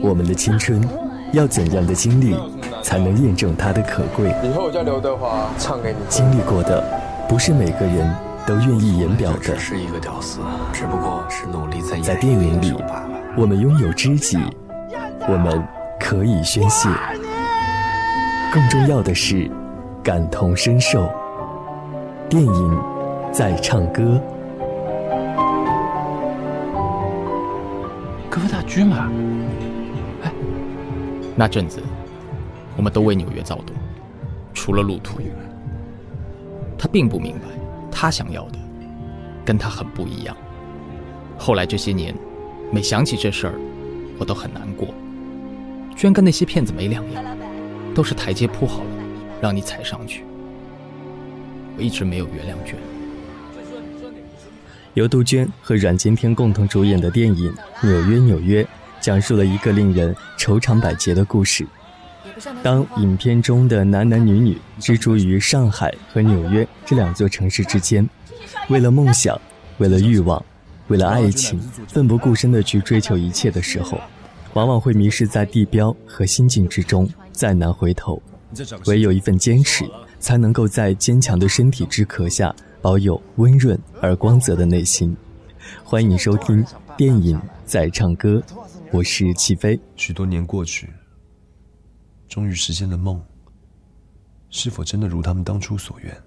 我们的青春，要怎样的经历才能验证它的可贵？以后我叫刘德华，唱给你。经历过的，不是每个人都愿意言表的。只是一个屌丝，只不过是努力在在电影里，我们拥有知己，我们可以宣泄。更重要的是，感同身受。电影在唱歌。歌大居嘛？那阵子我们都为纽约躁动，除了路途。他并不明白，他想要的跟他很不一样。后来这些年，每想起这事儿，我都很难过。居然跟那些骗子没两样，都是台阶铺好了，让你踩上去。我一直没有原谅娟。由杜鹃和阮经天共同主演的电影《纽约纽约》，讲述了一个令人愁肠百结的故事。当影片中的男男女女执着于上海和纽约这两座城市之间，为了梦想，为了欲望，为了爱情，奋不顾身地去追求一切的时候，往往会迷失在地标和心境之中，再难回头。唯有一份坚持。才能够在坚强的身体之壳下保有温润而光泽的内心。欢迎收听电影在唱歌，我是齐飞。许多年过去，终于实现了梦，是否真的如他们当初所愿？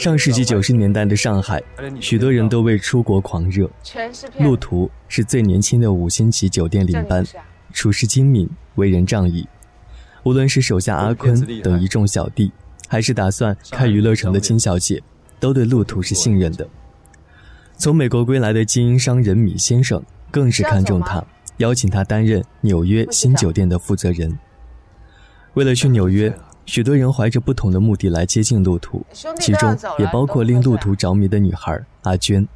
上世纪九十年代的上海，许多人都为出国狂热。路途是最年轻的五星级酒店领班，处事精明，为人仗义。无论是手下阿坤等一众小弟，还是打算开娱乐城的金小姐，都对路途是信任的。从美国归来的精英商人米先生更是看中他，邀请他担任纽约新酒店的负责人。为了去纽约。许多人怀着不同的目的来接近路途，其中也包括令路途着迷的女孩阿娟。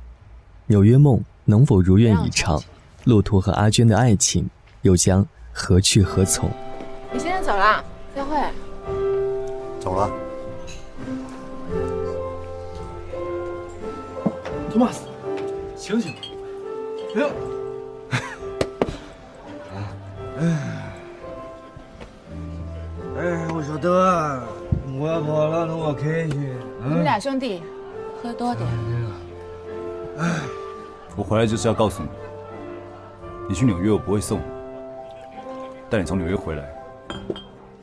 纽约梦能否如愿以偿？路途和阿娟的爱情又将何去何从？你现在走了，再会。走了。托马斯，醒醒！哎呦！哎。哎，我说得，我要跑了，那我开去。你们俩兄弟，喝多点。哎，我回来就是要告诉你，你去纽约我不会送，但你从纽约回来，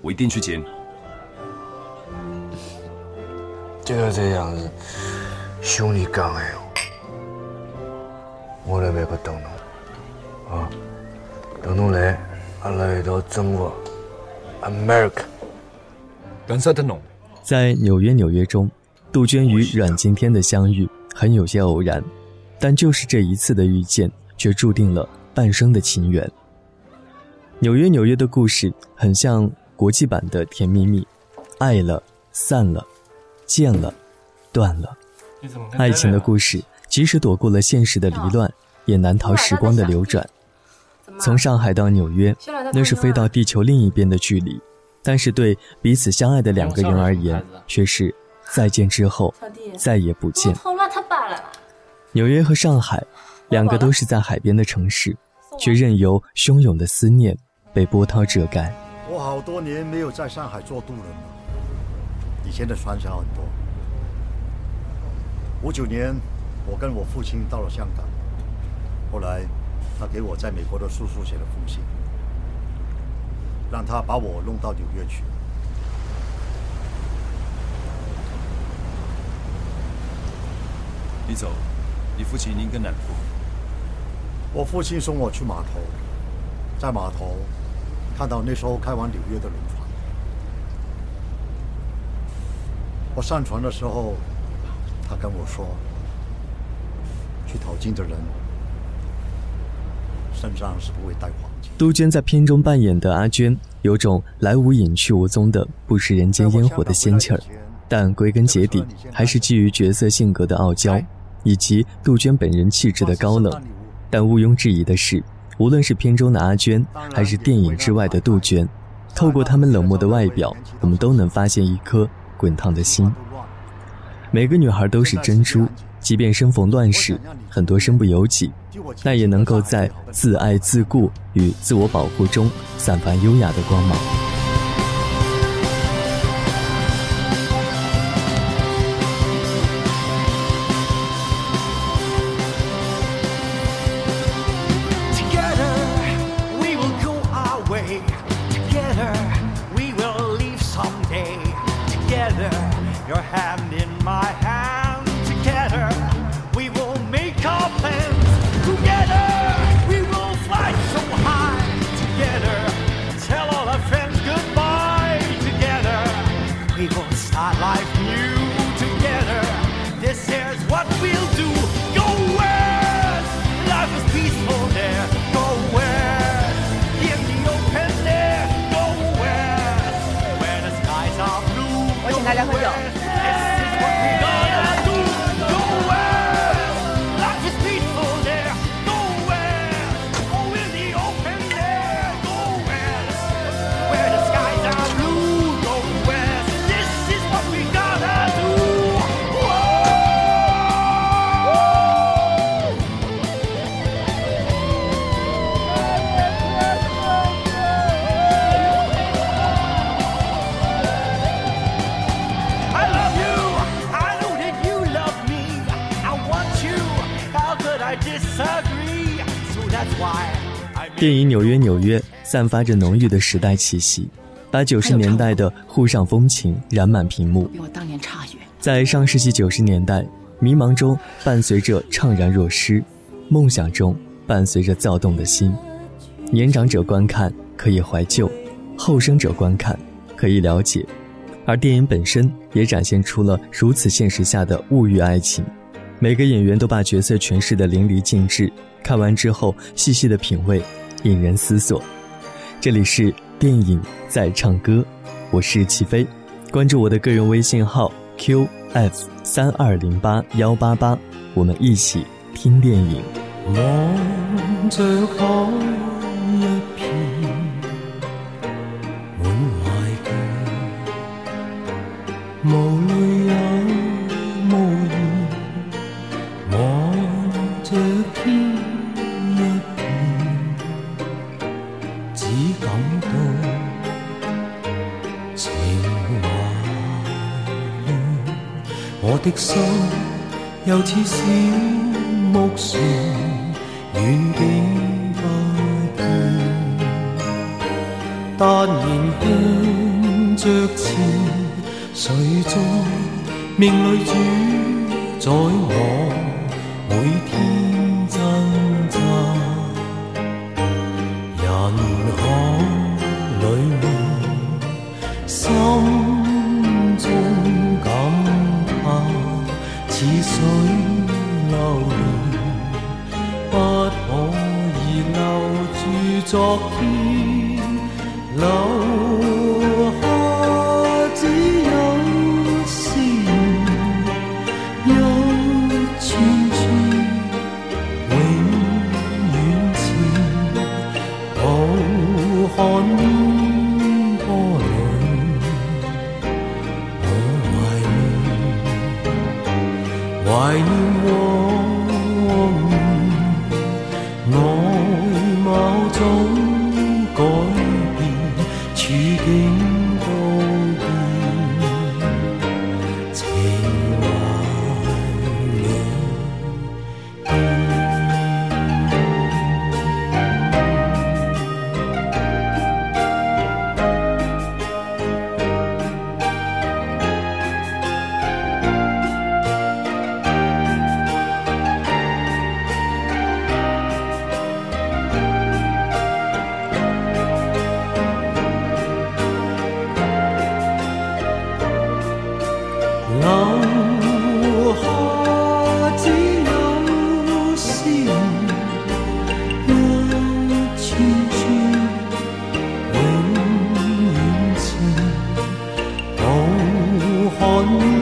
我一定去接你。就这样子，兄弟讲的哦，我来外国等侬，啊，等侬来，阿拉一道征服。America，在纽约，纽约中，杜鹃与阮经天的相遇很有些偶然，但就是这一次的遇见，却注定了半生的情缘。纽约，纽约的故事很像国际版的《甜蜜蜜》，爱了，散了，见了，断了。爱情的故事，即使躲过了现实的离乱，也难逃时光的流转。从上海到纽约，那是飞到地球另一边的距离，但是对彼此相爱的两个人而言，却是再见之后再也不见。纽约和上海，两个都是在海边的城市，却任由汹涌的思念被波涛遮盖。我好多年没有在上海做渡轮了，以前的船少很多。五九年，我跟我父亲到了香港，后来。他给我在美国的叔叔写了封信，让他把我弄到纽约去。你走，你父亲应该难过。我父亲送我去码头，在码头看到那艘开往纽约的轮船。我上船的时候，他跟我说：“去淘金的人。”身上是不会带黄金。杜鹃在片中扮演的阿娟，有种来无影去无踪的不食人间烟火的仙气儿，但归根结底还是基于角色性格的傲娇，以及杜鹃本人气质的高冷。但毋庸置疑的是，无论是片中的阿娟，还是电影之外的杜鹃，透过他们冷漠的外表，我们都能发现一颗滚烫的心。每个女孩都是珍珠。即便生逢乱世，很多身不由己，那也能够在自爱自顾与自我保护中散发优雅的光芒。家喝酒。电影《纽约纽约》散发着浓郁的时代气息，把九十年代的沪上风情染满屏幕。比我当年差远。在上世纪九十年代，迷茫中伴随着怅然若失，梦想中伴随着躁动的心。年长者观看可以怀旧，后生者观看可以了解，而电影本身也展现出了如此现实下的物欲爱情。每个演员都把角色诠释得淋漓尽致，看完之后细细的品味，引人思索。这里是电影在唱歌，我是齐飞，关注我的个人微信号 qf 三二零八幺八八，我们一起听电影。的心又似小木船，远景不见，但然向着前。谁在命里主宰我？每天挣扎，人海里面，心昨天，留 one.